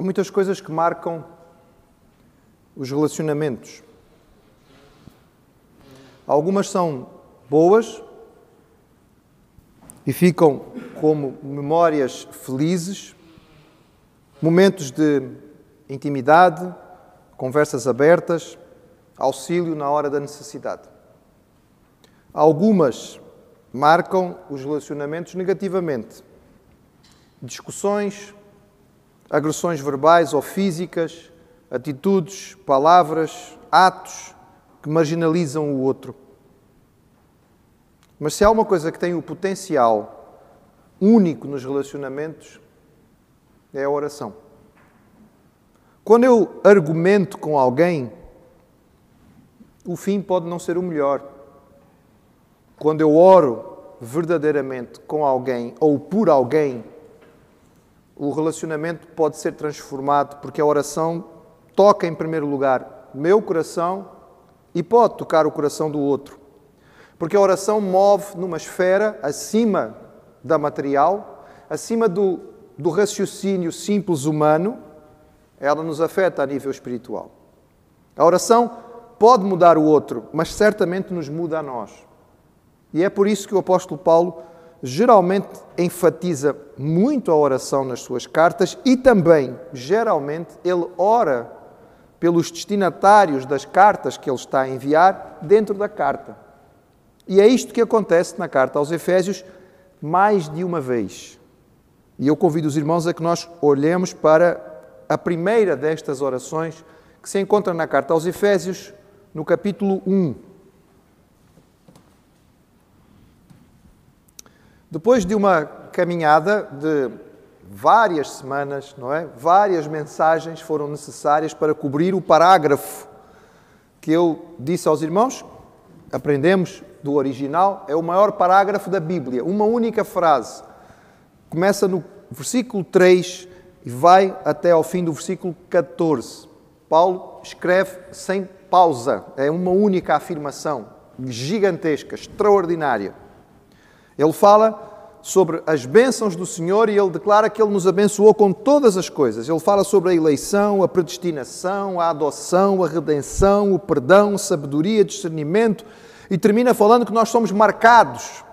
Há muitas coisas que marcam os relacionamentos. Algumas são boas e ficam como memórias felizes, momentos de intimidade, conversas abertas, auxílio na hora da necessidade. Algumas marcam os relacionamentos negativamente. Discussões, agressões verbais ou físicas, atitudes, palavras, atos que marginalizam o outro. Mas se há uma coisa que tem o potencial único nos relacionamentos, é a oração. Quando eu argumento com alguém, o fim pode não ser o melhor. Quando eu oro verdadeiramente com alguém ou por alguém, o relacionamento pode ser transformado porque a oração toca em primeiro lugar meu coração e pode tocar o coração do outro. Porque a oração move numa esfera acima da material, acima do, do raciocínio simples humano, ela nos afeta a nível espiritual. A oração pode mudar o outro, mas certamente nos muda a nós. E é por isso que o apóstolo Paulo geralmente enfatiza muito a oração nas suas cartas e também, geralmente, ele ora pelos destinatários das cartas que ele está a enviar dentro da carta. E é isto que acontece na carta aos Efésios mais de uma vez. E eu convido os irmãos a que nós olhemos para a primeira destas orações que se encontra na carta aos Efésios, no capítulo 1. Depois de uma caminhada de várias semanas, não é? Várias mensagens foram necessárias para cobrir o parágrafo que eu disse aos irmãos. Aprendemos do original, é o maior parágrafo da Bíblia, uma única frase. Começa no versículo 3 e vai até ao fim do versículo 14. Paulo escreve sem pausa, é uma única afirmação, gigantesca, extraordinária. Ele fala sobre as bênçãos do Senhor e ele declara que ele nos abençoou com todas as coisas. Ele fala sobre a eleição, a predestinação, a adoção, a redenção, o perdão, sabedoria, discernimento e termina falando que nós somos marcados,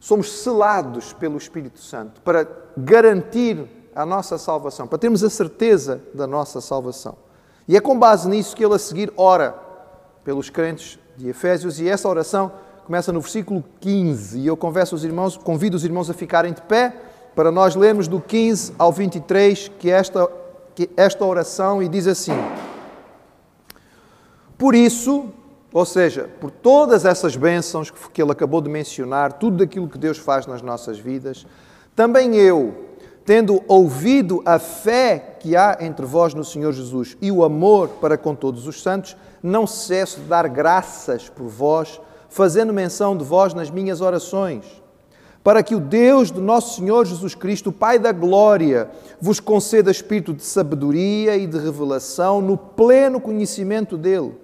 somos selados pelo Espírito Santo para garantir a nossa salvação, para termos a certeza da nossa salvação. E é com base nisso que ele a seguir ora pelos crentes de Efésios e essa oração começa no versículo 15, e eu converso os irmãos, convido os irmãos a ficarem de pé para nós lermos do 15 ao 23 que esta, que esta oração e diz assim: Por isso, ou seja, por todas essas bênçãos que ele acabou de mencionar, tudo aquilo que Deus faz nas nossas vidas, também eu, tendo ouvido a fé que há entre vós no Senhor Jesus e o amor para com todos os santos, não cesso de dar graças por vós fazendo menção de vós nas minhas orações, para que o Deus do nosso Senhor Jesus Cristo, o Pai da glória, vos conceda espírito de sabedoria e de revelação no pleno conhecimento dele.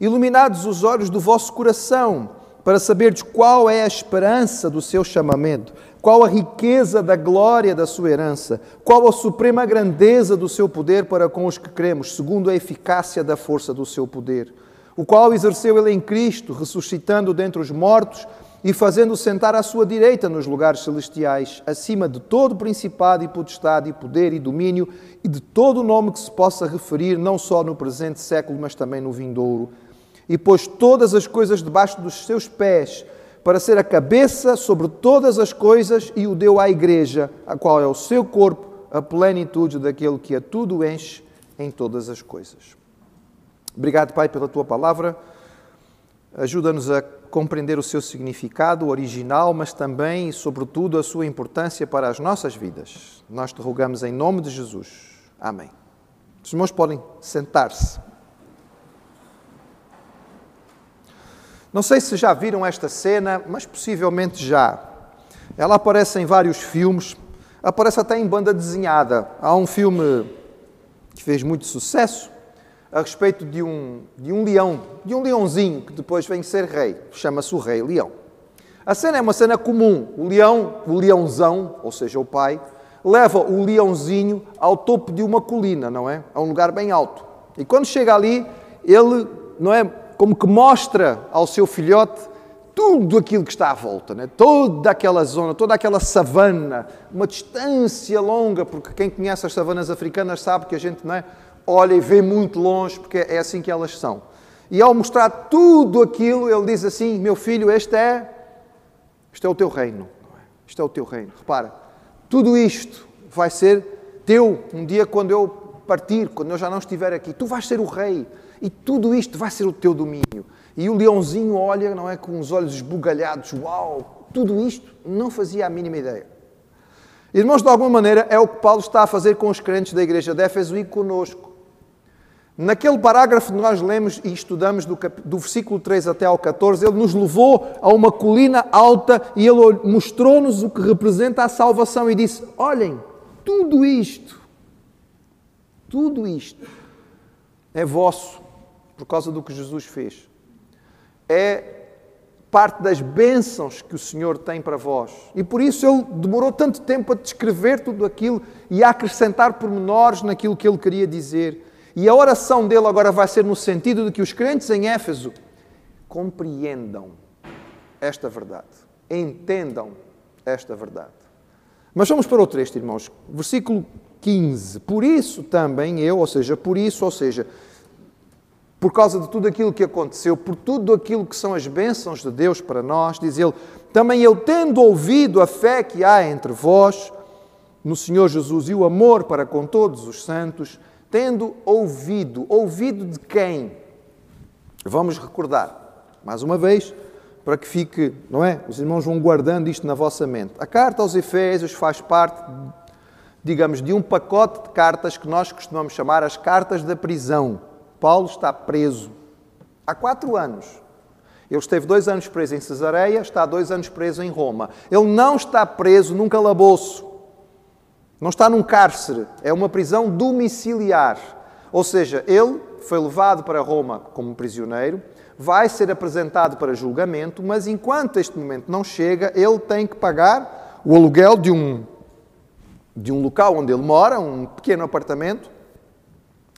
Iluminados os olhos do vosso coração, para saberdes qual é a esperança do seu chamamento, qual a riqueza da glória da sua herança, qual a suprema grandeza do seu poder para com os que cremos, segundo a eficácia da força do seu poder o qual exerceu ele em Cristo, ressuscitando dentre os mortos e fazendo sentar à sua direita nos lugares celestiais, acima de todo principado e potestade e poder e domínio e de todo o nome que se possa referir, não só no presente século, mas também no vindouro. E pôs todas as coisas debaixo dos seus pés, para ser a cabeça sobre todas as coisas e o deu à igreja, a qual é o seu corpo, a plenitude daquele que a tudo enche em todas as coisas. Obrigado, Pai, pela tua palavra. Ajuda-nos a compreender o seu significado original, mas também e, sobretudo, a sua importância para as nossas vidas. Nós te rogamos em nome de Jesus. Amém. Os irmãos podem sentar-se. Não sei se já viram esta cena, mas possivelmente já. Ela aparece em vários filmes, aparece até em banda desenhada. Há um filme que fez muito sucesso, a respeito de um, de um leão, de um leãozinho que depois vem ser rei. Chama-se o Rei Leão. A cena é uma cena comum. O leão, o leãozão, ou seja, o pai, leva o leãozinho ao topo de uma colina, não é? A um lugar bem alto. E quando chega ali, ele, não é, como que mostra ao seu filhote tudo aquilo que está à volta, né? toda aquela zona, toda aquela savana, uma distância longa, porque quem conhece as savanas africanas sabe que a gente não é, olha e vê muito longe, porque é assim que elas são. E ao mostrar tudo aquilo, ele diz assim: Meu filho, este é, este é o teu reino. Este é o teu reino. Repara, tudo isto vai ser teu um dia quando eu partir, quando eu já não estiver aqui. Tu vais ser o rei e tudo isto vai ser o teu domínio. E o leãozinho olha, não é, com os olhos esbugalhados, uau, tudo isto não fazia a mínima ideia. Irmãos, de alguma maneira é o que Paulo está a fazer com os crentes da igreja de Éfeso e conosco. Naquele parágrafo que nós lemos e estudamos do, do, versículo 3 até ao 14, ele nos levou a uma colina alta e ele mostrou-nos o que representa a salvação e disse: Olhem, tudo isto, tudo isto é vosso por causa do que Jesus fez. É parte das bênçãos que o Senhor tem para vós. E por isso ele demorou tanto tempo a descrever tudo aquilo e a acrescentar pormenores naquilo que ele queria dizer. E a oração dele agora vai ser no sentido de que os crentes em Éfeso compreendam esta verdade, entendam esta verdade. Mas vamos para o texto, irmãos. Versículo 15. Por isso também eu, ou seja, por isso, ou seja, por causa de tudo aquilo que aconteceu, por tudo aquilo que são as bênçãos de Deus para nós, diz ele, também eu tendo ouvido a fé que há entre vós no Senhor Jesus e o amor para com todos os santos, tendo ouvido, ouvido de quem? Vamos recordar, mais uma vez, para que fique, não é? Os irmãos vão guardando isto na vossa mente. A carta aos Efésios faz parte, digamos, de um pacote de cartas que nós costumamos chamar as cartas da prisão. Paulo está preso há quatro anos. Ele esteve dois anos preso em Cesareia, está dois anos preso em Roma. Ele não está preso num calabouço. Não está num cárcere, é uma prisão domiciliar. Ou seja, ele foi levado para Roma como prisioneiro, vai ser apresentado para julgamento, mas enquanto este momento não chega, ele tem que pagar o aluguel de um, de um local onde ele mora, um pequeno apartamento,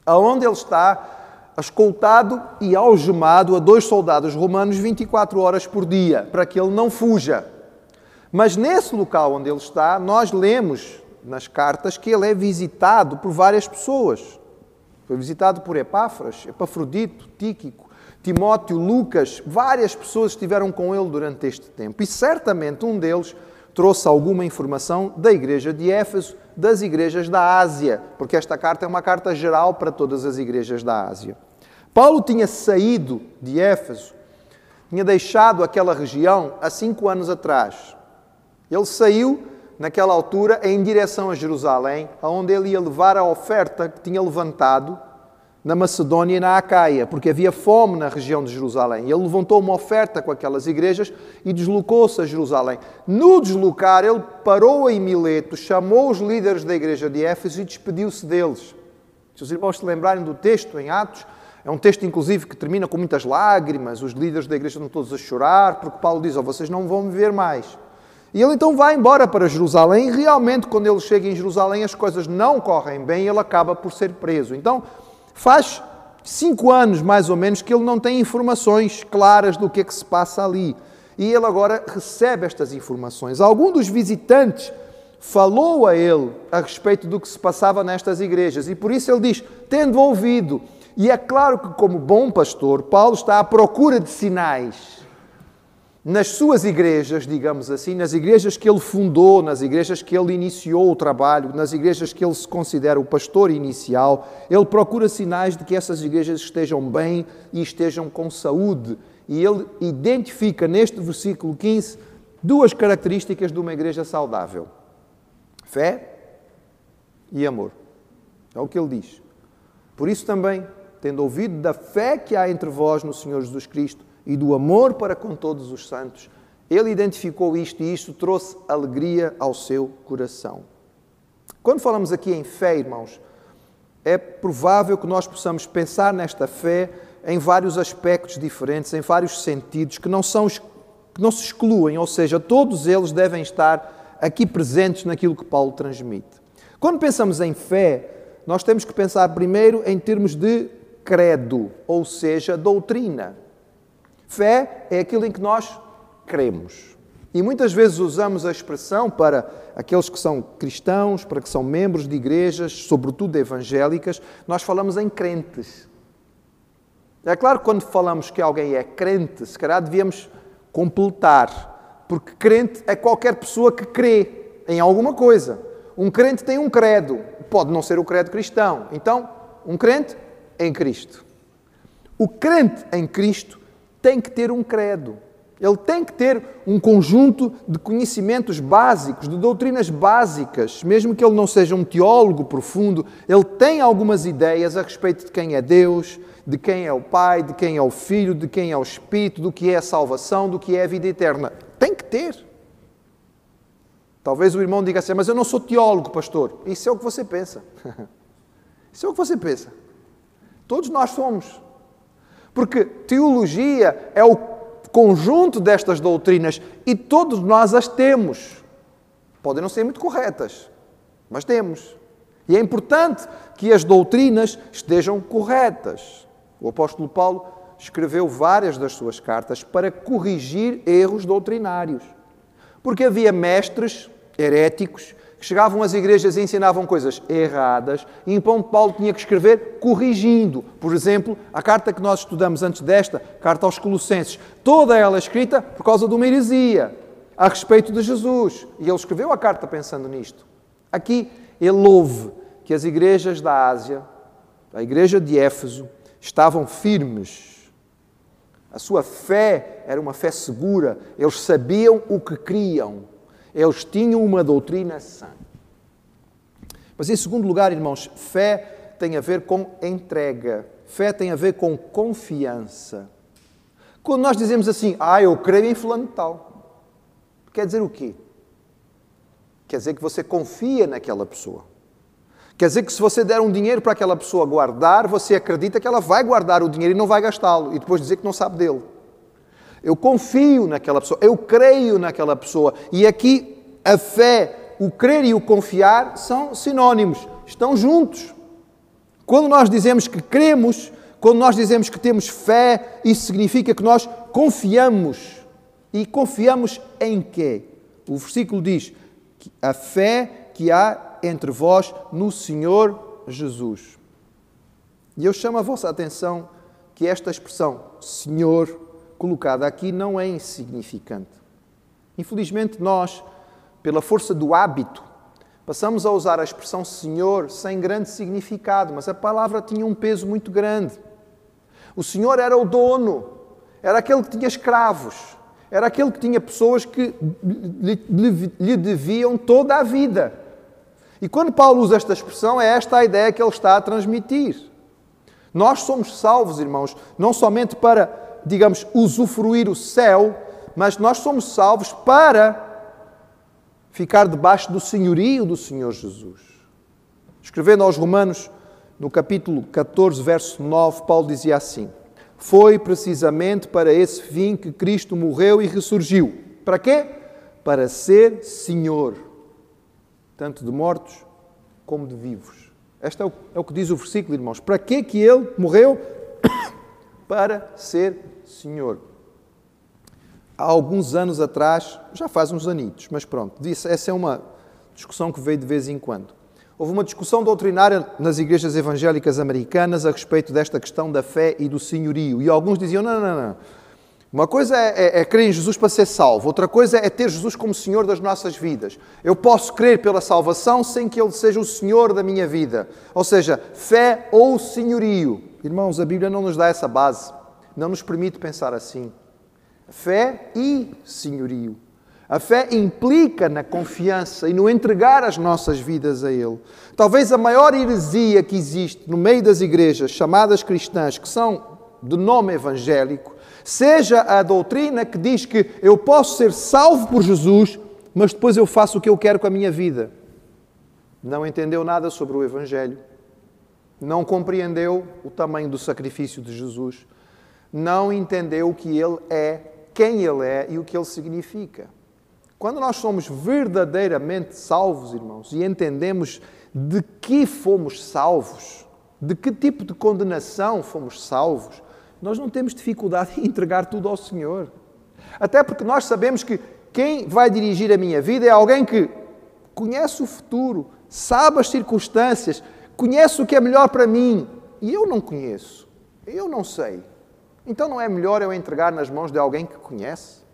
aonde ele está escoltado e algemado a dois soldados romanos 24 horas por dia, para que ele não fuja. Mas nesse local onde ele está, nós lemos nas cartas que ele é visitado por várias pessoas. Foi visitado por Epáfras, Epafrodito, Tíquico, Timóteo, Lucas, várias pessoas estiveram com ele durante este tempo. E certamente um deles trouxe alguma informação da igreja de Éfeso, das igrejas da Ásia, porque esta carta é uma carta geral para todas as igrejas da Ásia. Paulo tinha saído de Éfeso, tinha deixado aquela região há cinco anos atrás. Ele saiu naquela altura, em direção a Jerusalém, aonde ele ia levar a oferta que tinha levantado na Macedónia e na Acaia, porque havia fome na região de Jerusalém. Ele levantou uma oferta com aquelas igrejas e deslocou-se a Jerusalém. No deslocar, ele parou em Mileto, chamou os líderes da igreja de Éfeso e despediu-se deles. Se os irmãos se lembrarem do texto em Atos, é um texto, inclusive, que termina com muitas lágrimas. Os líderes da igreja estão todos a chorar, porque Paulo diz: oh, vocês não vão me ver mais. E ele então vai embora para Jerusalém, e realmente, quando ele chega em Jerusalém, as coisas não correm bem ele acaba por ser preso. Então, faz cinco anos, mais ou menos, que ele não tem informações claras do que é que se passa ali. E ele agora recebe estas informações. Algum dos visitantes falou a ele a respeito do que se passava nestas igrejas, e por isso ele diz: tendo ouvido. E é claro que, como bom pastor, Paulo está à procura de sinais nas suas igrejas, digamos assim, nas igrejas que ele fundou, nas igrejas que ele iniciou o trabalho, nas igrejas que ele se considera o pastor inicial, ele procura sinais de que essas igrejas estejam bem e estejam com saúde. E ele identifica neste versículo 15 duas características de uma igreja saudável: fé e amor. É o que ele diz. Por isso também, tendo ouvido da fé que há entre vós no Senhor Jesus Cristo, e do amor para com todos os santos, ele identificou isto e isto trouxe alegria ao seu coração. Quando falamos aqui em fé, irmãos, é provável que nós possamos pensar nesta fé em vários aspectos diferentes, em vários sentidos, que não, são, que não se excluem, ou seja, todos eles devem estar aqui presentes naquilo que Paulo transmite. Quando pensamos em fé, nós temos que pensar primeiro em termos de credo, ou seja, doutrina. Fé é aquilo em que nós cremos. E muitas vezes usamos a expressão para aqueles que são cristãos, para que são membros de igrejas, sobretudo evangélicas, nós falamos em crentes. É claro que quando falamos que alguém é crente, se calhar devíamos completar, porque crente é qualquer pessoa que crê em alguma coisa. Um crente tem um credo, pode não ser o credo cristão. Então, um crente em Cristo. O crente em Cristo tem que ter um credo. Ele tem que ter um conjunto de conhecimentos básicos, de doutrinas básicas, mesmo que ele não seja um teólogo profundo, ele tem algumas ideias a respeito de quem é Deus, de quem é o Pai, de quem é o Filho, de quem é o Espírito, do que é a salvação, do que é a vida eterna. Tem que ter. Talvez o irmão diga assim, mas eu não sou teólogo, pastor. Isso é o que você pensa. Isso é o que você pensa. Todos nós somos. Porque teologia é o conjunto destas doutrinas e todos nós as temos. Podem não ser muito corretas, mas temos. E é importante que as doutrinas estejam corretas. O apóstolo Paulo escreveu várias das suas cartas para corrigir erros doutrinários. Porque havia mestres heréticos chegavam às igrejas e ensinavam coisas erradas, e então Paulo tinha que escrever corrigindo. Por exemplo, a carta que nós estudamos antes desta, carta aos Colossenses, toda ela escrita por causa de uma heresia a respeito de Jesus. E ele escreveu a carta pensando nisto. Aqui ele ouve que as igrejas da Ásia, a igreja de Éfeso, estavam firmes. A sua fé era uma fé segura, eles sabiam o que criam. Eles tinham uma doutrina sã. Mas, em segundo lugar, irmãos, fé tem a ver com entrega. Fé tem a ver com confiança. Quando nós dizemos assim, ah, eu creio em fulano tal, quer dizer o quê? Quer dizer que você confia naquela pessoa. Quer dizer que se você der um dinheiro para aquela pessoa guardar, você acredita que ela vai guardar o dinheiro e não vai gastá-lo, e depois dizer que não sabe dele. Eu confio naquela pessoa, eu creio naquela pessoa. E aqui a fé, o crer e o confiar são sinónimos, estão juntos. Quando nós dizemos que cremos, quando nós dizemos que temos fé, isso significa que nós confiamos. E confiamos em quê? O versículo diz: a fé que há entre vós no Senhor Jesus. E eu chamo a vossa atenção que esta expressão Senhor colocada aqui não é insignificante. Infelizmente, nós, pela força do hábito, passamos a usar a expressão Senhor sem grande significado, mas a palavra tinha um peso muito grande. O Senhor era o dono, era aquele que tinha escravos, era aquele que tinha pessoas que lhe, deviam toda a vida. E quando Paulo usa esta expressão, é esta a ideia que ele está a transmitir. Nós somos salvos, irmãos, não somente para digamos, usufruir o céu, mas nós somos salvos para ficar debaixo do senhorio do Senhor Jesus. Escrevendo aos Romanos, no capítulo 14, verso 9, Paulo dizia assim: Foi precisamente para esse fim que Cristo morreu e ressurgiu. Para quê? Para ser Senhor, tanto de mortos como de vivos. Este é o, é o que diz o versículo, irmãos. Para quê que ele morreu? para ser Senhor. Há alguns anos atrás, já faz uns anitos, mas pronto, disse, essa é uma discussão que veio de vez em quando. Houve uma discussão doutrinária nas igrejas evangélicas americanas a respeito desta questão da fé e do senhorio. E alguns diziam: não, não, não. Uma coisa é, é, é, crer em Jesus para ser salvo, outra coisa é ter Jesus como Senhor das nossas vidas. Eu posso crer pela salvação sem que Ele seja o Senhor da minha vida. Ou seja, fé ou senhorio. Irmãos, a Bíblia não nos dá essa base não nos permite pensar assim. Fé e senhorio. A fé implica na confiança e no entregar as nossas vidas a Ele. Talvez a maior heresia que existe no meio das igrejas chamadas cristãs, que são de nome evangélico, seja a doutrina que diz que eu posso ser salvo por Jesus, mas depois eu faço o que eu quero com a minha vida. Não entendeu nada sobre o Evangelho, não compreendeu o tamanho do sacrifício de Jesus não entendeu o que ele é, quem ele é e o que ele significa. Quando nós somos verdadeiramente salvos, irmãos, e entendemos de que fomos salvos, de que tipo de condenação fomos salvos, nós não temos dificuldade em entregar tudo ao Senhor. Até porque nós sabemos que quem vai dirigir a minha vida é alguém que conhece o futuro, sabe as circunstâncias, conhece o que é melhor para mim. E eu não conheço, eu não sei. Então não é melhor eu entregar nas mãos de alguém que conhece?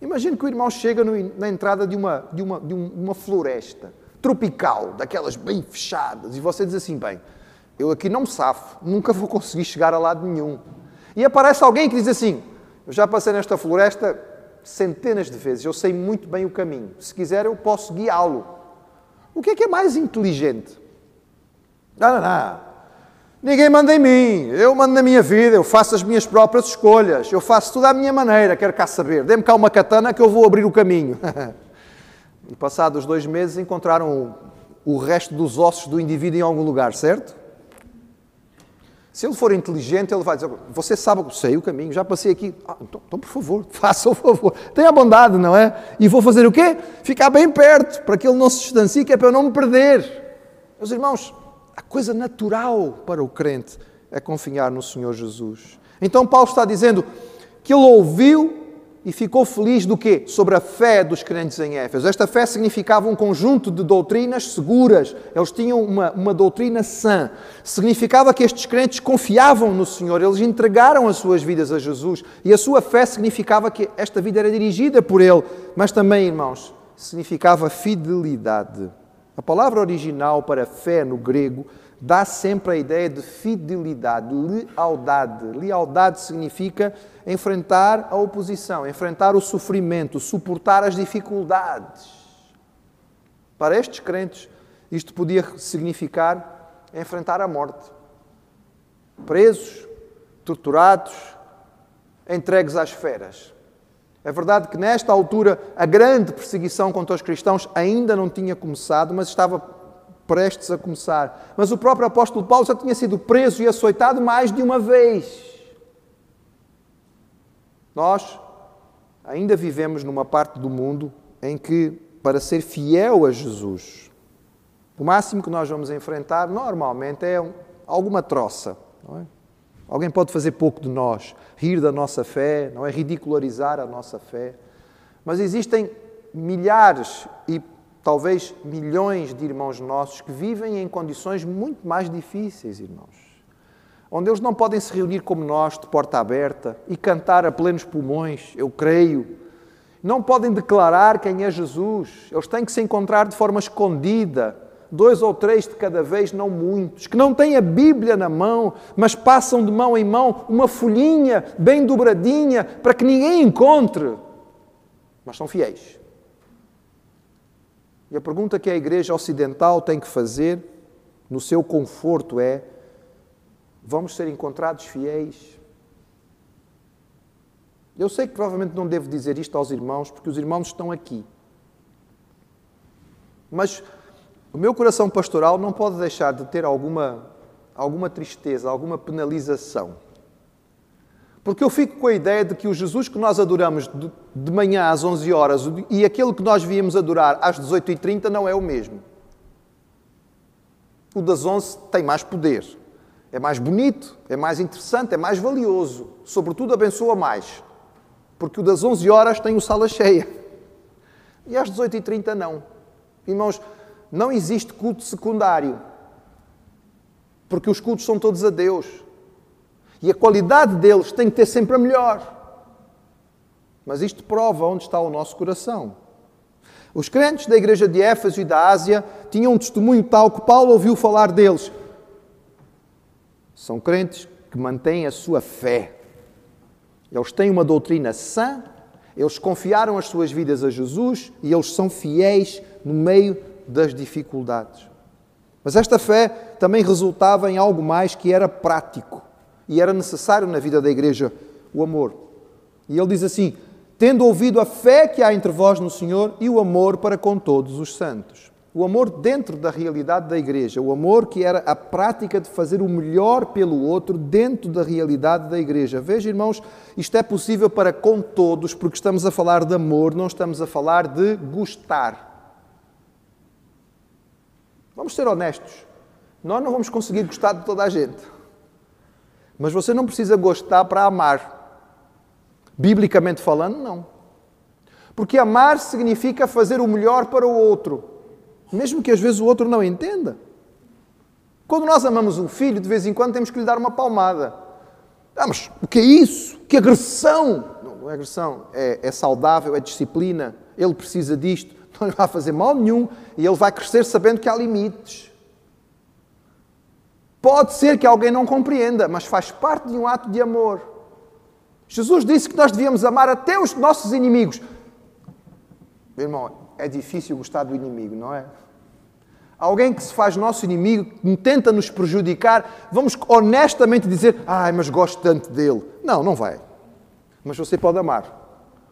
Imagine que o irmão chega no, na entrada de uma, de, uma, de uma floresta tropical, daquelas bem fechadas, e você diz assim: bem, eu aqui não me safo, nunca vou conseguir chegar a lado nenhum. E aparece alguém que diz assim: eu já passei nesta floresta centenas de vezes, eu sei muito bem o caminho. Se quiser, eu posso guiá-lo. O que é que é mais inteligente? Não, não, não. Ninguém manda em mim, eu mando na minha vida, eu faço as minhas próprias escolhas, eu faço tudo à minha maneira, quero cá saber. Dê-me cá uma katana que eu vou abrir o caminho. e passados dois meses encontraram o, resto dos ossos do indivíduo em algum lugar, certo? Se ele for inteligente, ele vai dizer: Você sabe, sei o caminho, já passei aqui. Ah, então, então, por favor, faça o favor. Tenha bondade, não é? E vou fazer o quê? Ficar bem perto, para que ele não se distancie, que é para eu não me perder. Meus irmãos, a coisa natural para o crente é confiar no Senhor Jesus. Então Paulo está dizendo que ele ouviu e ficou feliz do quê? Sobre a fé dos crentes em Éfeso. Esta fé significava um conjunto de doutrinas seguras. Eles tinham uma, uma doutrina sã. Significava que estes crentes confiavam no Senhor, eles entregaram as suas vidas a Jesus. E a sua fé significava que esta vida era dirigida por Ele. Mas também, irmãos, significava fidelidade. A palavra original para fé no grego dá sempre a ideia de fidelidade, lealdade. Lealdade significa enfrentar a oposição, enfrentar o sofrimento, suportar as dificuldades. Para estes crentes, isto podia significar enfrentar a morte. Presos, torturados, entregues às feras. É verdade que nesta altura a grande perseguição contra os cristãos ainda não tinha começado, mas estava prestes a começar. Mas o próprio apóstolo Paulo já tinha sido preso e açoitado mais de uma vez. Nós ainda vivemos numa parte do mundo em que, para ser fiel a Jesus, o máximo que nós vamos enfrentar normalmente é alguma troça. Não é? Alguém pode fazer pouco de nós, rir da nossa fé, não é ridicularizar a nossa fé. Mas existem milhares e talvez milhões de irmãos nossos que vivem em condições muito mais difíceis, irmãos. Onde eles não podem se reunir como nós, de porta aberta, e cantar a plenos pulmões, eu creio. Não podem declarar quem é Jesus. Eles têm que se encontrar de forma escondida, dois ou três de cada vez, não muitos, que não têm a Bíblia na mão, mas passam de mão em mão uma folhinha bem dobradinha para que ninguém encontre. Mas são fiéis. E a pergunta que a Igreja Ocidental tem que fazer, no seu conforto, é: vamos ser encontrados fiéis? Eu sei que provavelmente não devo dizer isto aos irmãos, porque os irmãos estão aqui. Mas o meu coração pastoral não pode deixar de ter alguma, alguma tristeza, alguma penalização. Porque eu fico com a ideia de que o Jesus que nós adoramos de, de manhã às 11 horas e aquele que nós viemos adorar às 18h30 não é o mesmo. O das 11 tem mais poder, é mais bonito, é mais interessante, é mais valioso, sobretudo abençoa mais. Porque o das 11 horas tem o sala cheia. E às 18h30 não. Irmãos, não existe culto secundário. Porque os cultos são todos a Deus. E a qualidade deles tem que ter sempre a melhor. Mas isto prova onde está o nosso coração. Os crentes da igreja de Éfeso e da Ásia tinham um testemunho tal que Paulo ouviu falar deles. São crentes que mantêm a sua fé. Eles têm uma doutrina sã, eles confiaram as suas vidas a Jesus e eles são fiéis no meio das dificuldades. Mas esta fé também resultava em algo mais que era prático e era necessário na vida da igreja o amor. E ele diz assim: tendo ouvido a fé que há entre vós no Senhor e o amor para com todos os santos. O amor dentro da realidade da igreja, o amor que era a prática de fazer o melhor pelo outro dentro da realidade da igreja. Veja, irmãos, isto é possível para com todos, porque estamos a falar de amor, não estamos a falar de gostar. Vamos ser honestos. Nós não vamos conseguir gostar de toda a gente. Mas você não precisa gostar para amar. Biblicamente falando, não. Porque amar significa fazer o melhor para o outro, mesmo que às vezes o outro não entenda. Quando nós amamos um filho, de vez em quando temos que lhe dar uma palmada. Ah, mas o que é isso? Que agressão! Não, não é agressão, é, é saudável, é disciplina. Ele precisa disto, não lhe vai fazer mal nenhum e ele vai crescer sabendo que há limites. Pode ser que alguém não compreenda, mas faz parte de um ato de amor. Jesus disse que nós devíamos amar até os nossos inimigos. Meu irmão, é difícil gostar do inimigo, não é? Alguém que se faz nosso inimigo, que tenta nos prejudicar, vamos honestamente dizer: ai, mas gosto tanto dele. Não, não vai. Mas você pode amar.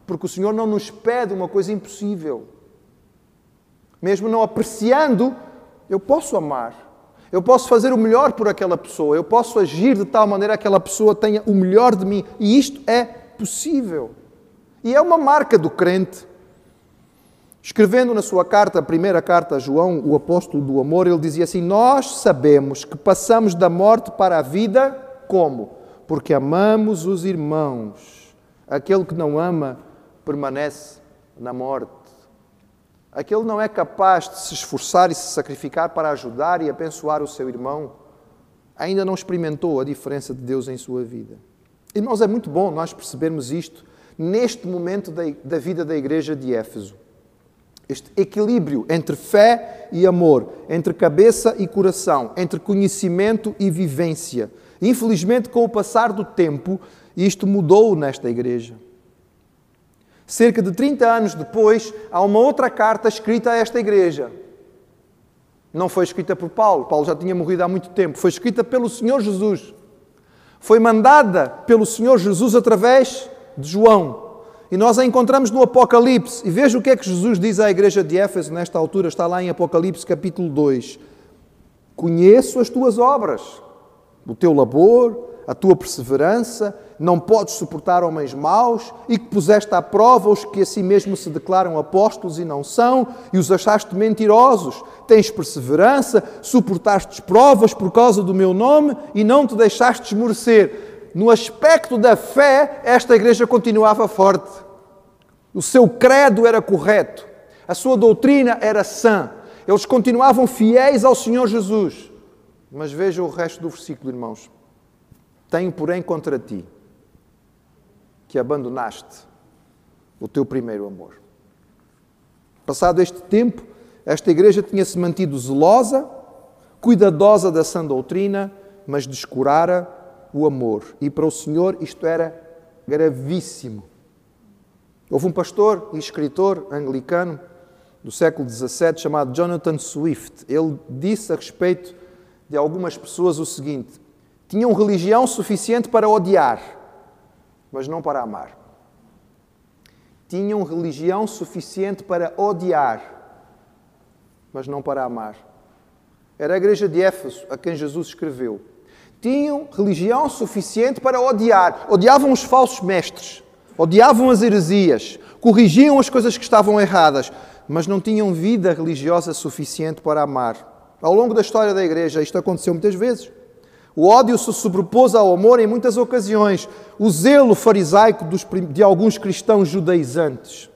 Porque o Senhor não nos pede uma coisa impossível. Mesmo não apreciando, eu posso amar. Eu posso fazer o melhor por aquela pessoa, eu posso agir de tal maneira que aquela pessoa tenha o melhor de mim. E isto é possível. E é uma marca do crente. Escrevendo na sua carta, a primeira carta a João, o apóstolo do amor, ele dizia assim: Nós sabemos que passamos da morte para a vida como? Porque amamos os irmãos. Aquele que não ama permanece na morte. Aquele não é capaz de se esforçar e se sacrificar para ajudar e abençoar o seu irmão, ainda não experimentou a diferença de Deus em sua vida. Irmãos, é muito bom nós percebermos isto neste momento da, da vida da igreja de Éfeso. Este equilíbrio entre fé e amor, entre cabeça e coração, entre conhecimento e vivência. Infelizmente, com o passar do tempo, isto mudou nesta igreja. Cerca de 30 anos depois, há uma outra carta escrita a esta igreja. Não foi escrita por Paulo, Paulo já tinha morrido há muito tempo. Foi escrita pelo Senhor Jesus. Foi mandada pelo Senhor Jesus através de João. E nós a encontramos no Apocalipse. E veja o que é que Jesus diz à igreja de Éfeso nesta altura, está lá em Apocalipse capítulo 2. Conheço as tuas obras, o teu labor, a tua perseverança, não podes suportar homens maus e que puseste à prova os que a si mesmo se declaram apóstolos e não são, e os achaste mentirosos. Tens perseverança, suportaste provas por causa do meu nome e não te deixaste esmorecer. No aspecto da fé, esta igreja continuava forte. O seu credo era correto, a sua doutrina era sã. Eles continuavam fiéis ao Senhor Jesus. Mas veja o resto do versículo, irmãos. Tenho, porém, contra ti que abandonaste o teu primeiro amor. Passado este tempo, esta igreja tinha-se mantido zelosa, cuidadosa da sã doutrina, mas descurara o amor. E para o Senhor isto era gravíssimo. Houve um pastor e escritor anglicano do século XVII chamado Jonathan Swift. Ele disse a respeito de algumas pessoas o seguinte: tinham religião suficiente para odiar, mas não para amar. Tinham religião suficiente para odiar, mas não para amar. Era a igreja de Éfeso a quem Jesus escreveu. Tinham religião suficiente para odiar. Odiavam os falsos mestres, odiavam as heresias, corrigiam as coisas que estavam erradas, mas não tinham vida religiosa suficiente para amar. Ao longo da história da igreja, isto aconteceu muitas vezes. O ódio se sobrepôs ao amor em muitas ocasiões. O zelo farisaico de alguns cristãos judaizantes.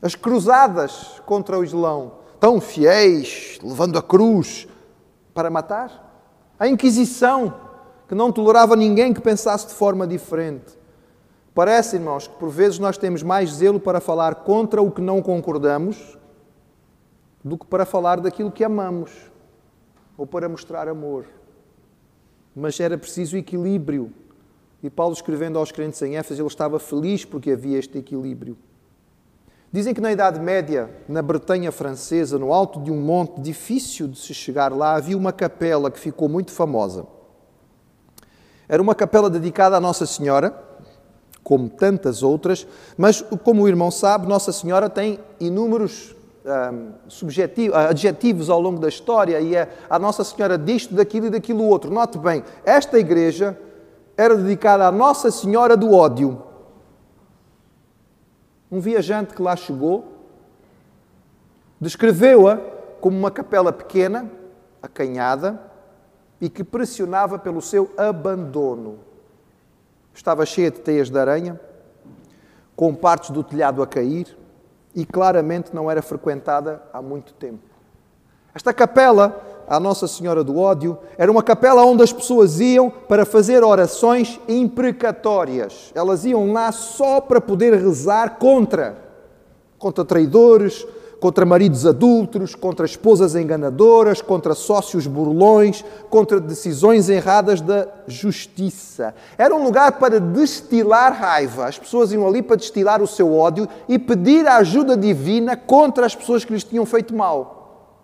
As cruzadas contra o Islão, tão fiéis, levando a cruz para matar. A Inquisição, que não tolerava ninguém que pensasse de forma diferente. Parece, irmãos, que por vezes nós temos mais zelo para falar contra o que não concordamos do que para falar daquilo que amamos ou para mostrar amor mas era preciso equilíbrio. E Paulo, escrevendo aos crentes em Éfeso, ele estava feliz porque havia este equilíbrio. Dizem que na Idade Média, na Bretanha francesa, no alto de um monte difícil de se chegar lá, havia uma capela que ficou muito famosa. Era uma capela dedicada à Nossa Senhora, como tantas outras, mas, como o irmão sabe, Nossa Senhora tem inúmeros um, subjetivos, adjetivos ao longo da história e é a Nossa Senhora disto, daquilo e daquilo outro. Note bem, esta igreja era dedicada à Nossa Senhora do Ódio. Um viajante que lá chegou descreveu-a como uma capela pequena, acanhada e que pressionava pelo seu abandono. Estava cheia de teias de aranha, com partes do telhado a cair e claramente não era frequentada há muito tempo. Esta capela, a Nossa Senhora do Ódio, era uma capela onde as pessoas iam para fazer orações imprecatórias. Elas iam lá só para poder rezar contra contra traidores, contra maridos adúlteros, contra esposas enganadoras, contra sócios burlões, contra decisões erradas da justiça. Era um lugar para destilar raiva. As pessoas iam ali para destilar o seu ódio e pedir a ajuda divina contra as pessoas que lhes tinham feito mal.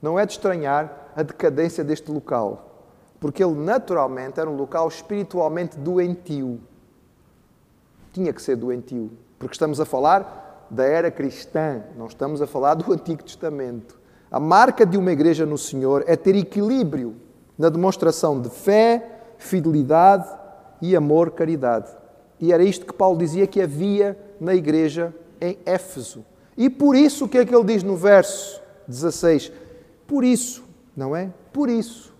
Não é de estranhar a decadência deste local, porque ele naturalmente era um local espiritualmente doentio. Tinha que ser doentio, porque estamos a falar da era cristã, não estamos a falar do Antigo Testamento. A marca de uma igreja no Senhor é ter equilíbrio na demonstração de fé, fidelidade e amor, caridade. E era isto que Paulo dizia que havia na igreja em Éfeso. E por isso, o que é que ele diz no verso 16? Por isso, não é? Por isso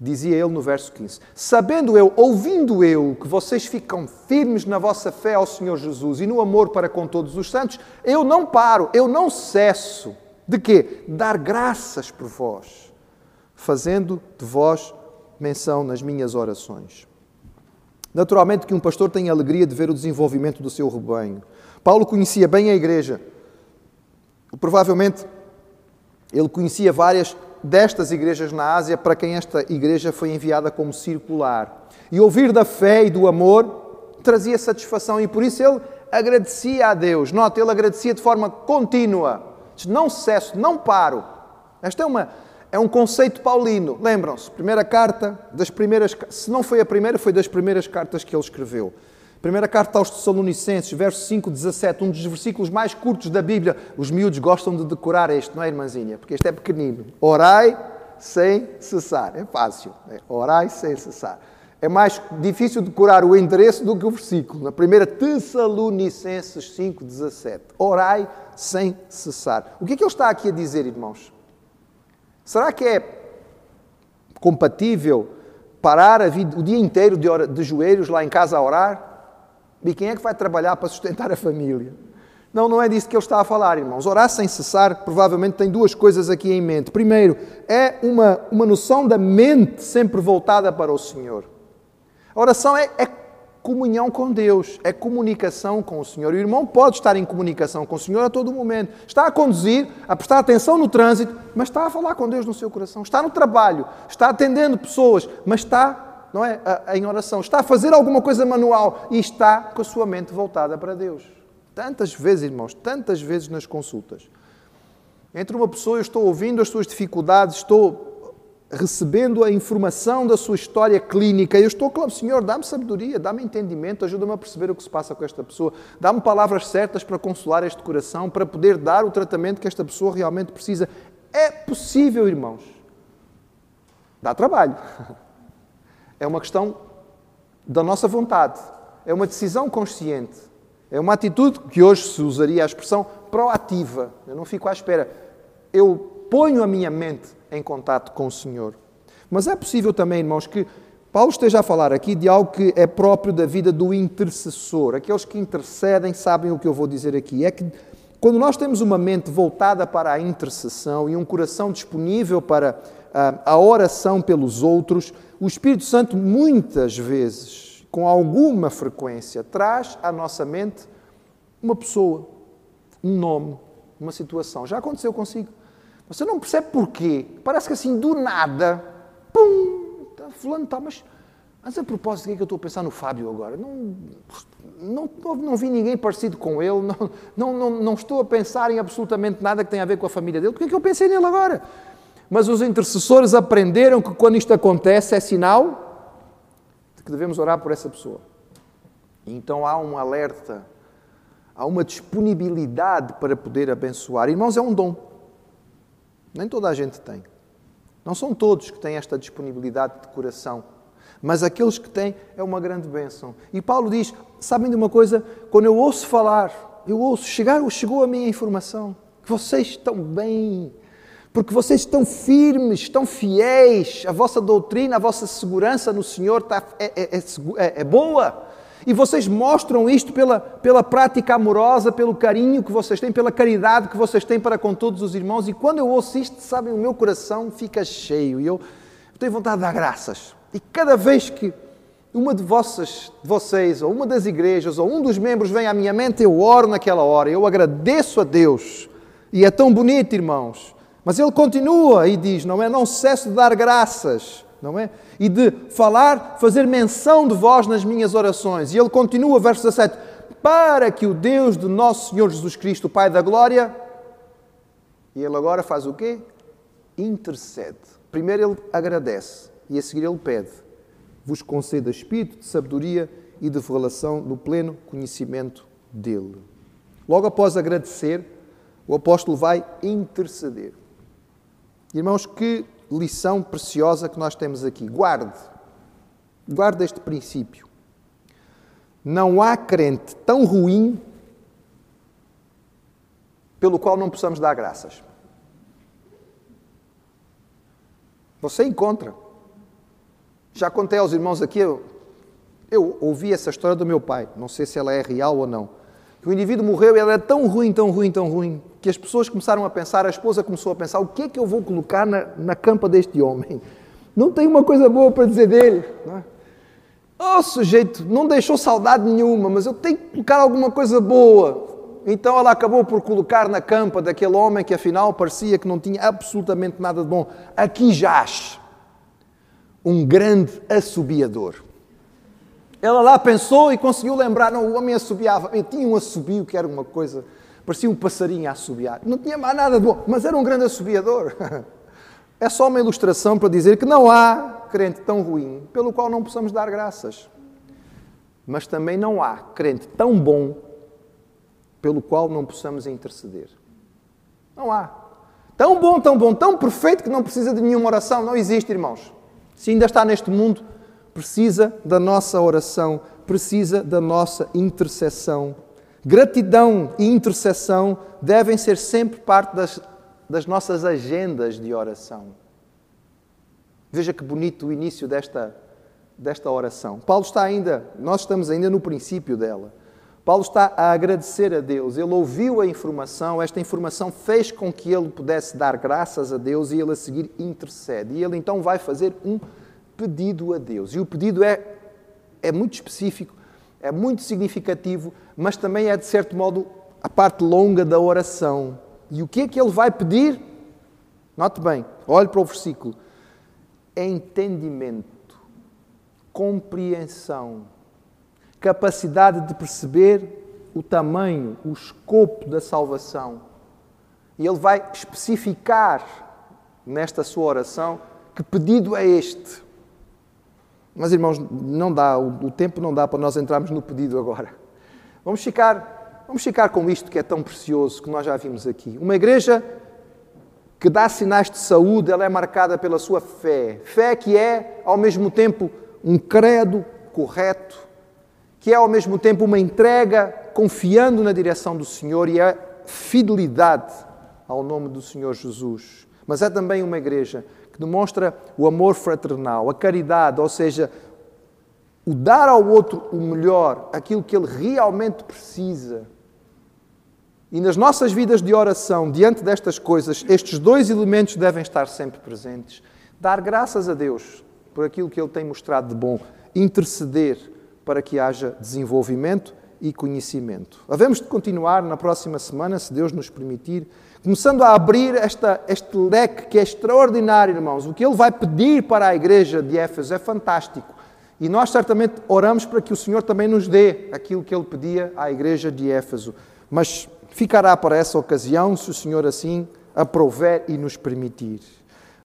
dizia ele no verso 15: Sabendo eu, ouvindo eu, que vocês ficam firmes na vossa fé ao Senhor Jesus e no amor para com todos os santos, eu não paro, eu não cesso de quê? Dar graças por vós, fazendo de vós menção nas minhas orações. Naturalmente que um pastor tem alegria de ver o desenvolvimento do seu rebanho. Paulo conhecia bem a igreja. Provavelmente ele conhecia várias destas igrejas na Ásia para quem esta igreja foi enviada como circular. E ouvir da fé e do amor trazia satisfação e por isso ele agradecia a Deus. Note, ele agradecia de forma contínua. Não cesso, não paro. Esta é, uma, é um conceito paulino. Lembram-se, primeira carta das primeiras, se não foi a primeira, foi das primeiras cartas que ele escreveu. Primeira carta aos Tessalonicenses, verso 5, 17, um dos versículos mais curtos da Bíblia. Os miúdos gostam de decorar este, não é, irmãzinha? Porque este é pequenino. Orai sem cessar. É fácil. É orai sem cessar. É mais difícil decorar o endereço do que o versículo. Na primeira Tessalonicenses 5, 17. Orai sem cessar. O que é que ele está aqui a dizer, irmãos? Será que é compatível parar vida, o dia inteiro de, de joelhos lá em casa a orar? E quem é que vai trabalhar para sustentar a família? Não, não é disso que ele está a falar, irmãos. Orar sem cessar provavelmente tem duas coisas aqui em mente. Primeiro, é uma, uma noção da mente sempre voltada para o Senhor. A oração é, é comunhão com Deus, é comunicação com o Senhor. O irmão pode estar em comunicação com o Senhor a todo momento. Está a conduzir, a prestar atenção no trânsito, mas está a falar com Deus no seu coração. Está no trabalho, está atendendo pessoas, mas está não é, em oração, está a fazer alguma coisa manual e está com a sua mente voltada para Deus. Tantas vezes, irmãos, tantas vezes nas consultas. Entre uma pessoa, eu estou ouvindo as suas dificuldades, estou recebendo a informação da sua história clínica, eu estou claro, Senhor, dá-me sabedoria, dá-me entendimento, ajuda-me a perceber o que se passa com esta pessoa, dá-me palavras certas para consolar este coração, para poder dar o tratamento que esta pessoa realmente precisa. É possível, irmãos. Dá trabalho. É uma questão da nossa vontade. É uma decisão consciente. É uma atitude que hoje se usaria a expressão proativa. Eu não fico à espera. Eu ponho a minha mente em contato com o Senhor. Mas é possível também, irmãos, que Paulo esteja a falar aqui de algo que é próprio da vida do intercessor. Aqueles que intercedem sabem o que eu vou dizer aqui. É que quando nós temos uma mente voltada para a intercessão e um coração disponível para a oração pelos outros, o Espírito Santo muitas vezes, com alguma frequência, traz à nossa mente uma pessoa, um nome, uma situação. Já aconteceu consigo. Você não percebe porquê. Parece que assim, do nada, pum, tá, fulano está, mas, mas a propósito, o que é que eu estou a pensar no Fábio agora? Não, não, não, não vi ninguém parecido com ele, não, não, não, não estou a pensar em absolutamente nada que tenha a ver com a família dele. Por que é que eu pensei nele agora? Mas os intercessores aprenderam que quando isto acontece é sinal de que devemos orar por essa pessoa. Então há um alerta, há uma disponibilidade para poder abençoar. Irmãos, é um dom. Nem toda a gente tem. Não são todos que têm esta disponibilidade de coração. Mas aqueles que têm é uma grande bênção. E Paulo diz: sabem de uma coisa? Quando eu ouço falar, eu ouço, chegar, chegou a minha informação, que vocês estão bem, porque vocês estão firmes, estão fiéis, a vossa doutrina, a vossa segurança no Senhor está, é, é, é, é boa. E vocês mostram isto pela, pela prática amorosa, pelo carinho que vocês têm, pela caridade que vocês têm para com todos os irmãos. E quando eu ouço isto, sabem, o meu coração fica cheio e eu tenho vontade de dar graças. E cada vez que uma de vossas, vocês, ou uma das igrejas, ou um dos membros vem à minha mente, eu oro naquela hora, eu agradeço a Deus. E é tão bonito, irmãos. Mas ele continua e diz: não é? Não cesso de dar graças não é? E de falar, fazer menção de vós nas minhas orações. E ele continua, verso 17: Para que o Deus do nosso Senhor Jesus Cristo, o Pai da Glória, e ele agora faz o quê? Intercede. Primeiro ele agradece e a seguir ele pede: Vos conceda espírito de sabedoria e de revelação no pleno conhecimento dele. Logo após agradecer, o apóstolo vai interceder. Irmãos, que lição preciosa que nós temos aqui. Guarde, guarde este princípio. Não há crente tão ruim pelo qual não possamos dar graças. Você encontra. Já contei aos irmãos aqui, eu, eu ouvi essa história do meu pai, não sei se ela é real ou não. Que o indivíduo morreu e ele era tão ruim, tão ruim, tão ruim, que as pessoas começaram a pensar, a esposa começou a pensar: o que é que eu vou colocar na, na campa deste homem? Não tem uma coisa boa para dizer dele. Não é? Oh, sujeito, não deixou saudade nenhuma, mas eu tenho que colocar alguma coisa boa. Então ela acabou por colocar na campa daquele homem que afinal parecia que não tinha absolutamente nada de bom. Aqui jaz um grande assobiador. Ela lá pensou e conseguiu lembrar, não, o homem assobiava. Eu tinha um assobio que era uma coisa parecia um passarinho a assobiar. Não tinha mais nada de bom, mas era um grande assobiador. É só uma ilustração para dizer que não há crente tão ruim pelo qual não possamos dar graças. Mas também não há crente tão bom pelo qual não possamos interceder. Não há. Tão bom, tão bom, tão perfeito que não precisa de nenhuma oração. Não existe, irmãos. Se ainda está neste mundo, precisa da nossa oração, precisa da nossa intercessão Gratidão e intercessão devem ser sempre parte das, das nossas agendas de oração. Veja que bonito o início desta, desta oração. Paulo está ainda, nós estamos ainda no princípio dela. Paulo está a agradecer a Deus. Ele ouviu a informação, esta informação fez com que ele pudesse dar graças a Deus e ele a seguir intercede. E ele então vai fazer um pedido a Deus. E o pedido é, é muito específico é muito significativo, mas também é, de certo modo, a parte longa da oração. E o que é que ele vai pedir? Note bem, olhe para o versículo. Entendimento, compreensão, capacidade de perceber o tamanho, o escopo da salvação. E ele vai especificar nesta sua oração que pedido é este. Mas, irmãos, não dá, o, tempo não dá para nós entrarmos no pedido agora. Vamos ficar, vamos ficar com isto que é tão precioso, que nós já vimos aqui. Uma igreja que dá sinais de saúde, ela é marcada pela sua fé. Fé que é, ao mesmo tempo, um credo correto, que é, ao mesmo tempo, uma entrega confiando na direção do Senhor e a fidelidade ao nome do Senhor Jesus. Mas é também uma igreja que demonstra o amor fraternal, a caridade, ou seja, o dar ao outro o melhor, aquilo que ele realmente precisa. E nas nossas vidas de oração, diante destas coisas, estes dois elementos devem estar sempre presentes. Dar graças a Deus por aquilo que Ele tem mostrado de bom, interceder para que haja desenvolvimento e conhecimento. Havemos de continuar na próxima semana, se Deus nos permitir, começando a abrir esta, este leque que é extraordinário, irmãos. O que ele vai pedir para a igreja de Éfeso é fantástico. E nós certamente oramos para que o Senhor também nos dê aquilo que ele pedia à igreja de Éfeso. Mas ficará para essa ocasião, se o Senhor assim aprouver e nos permitir.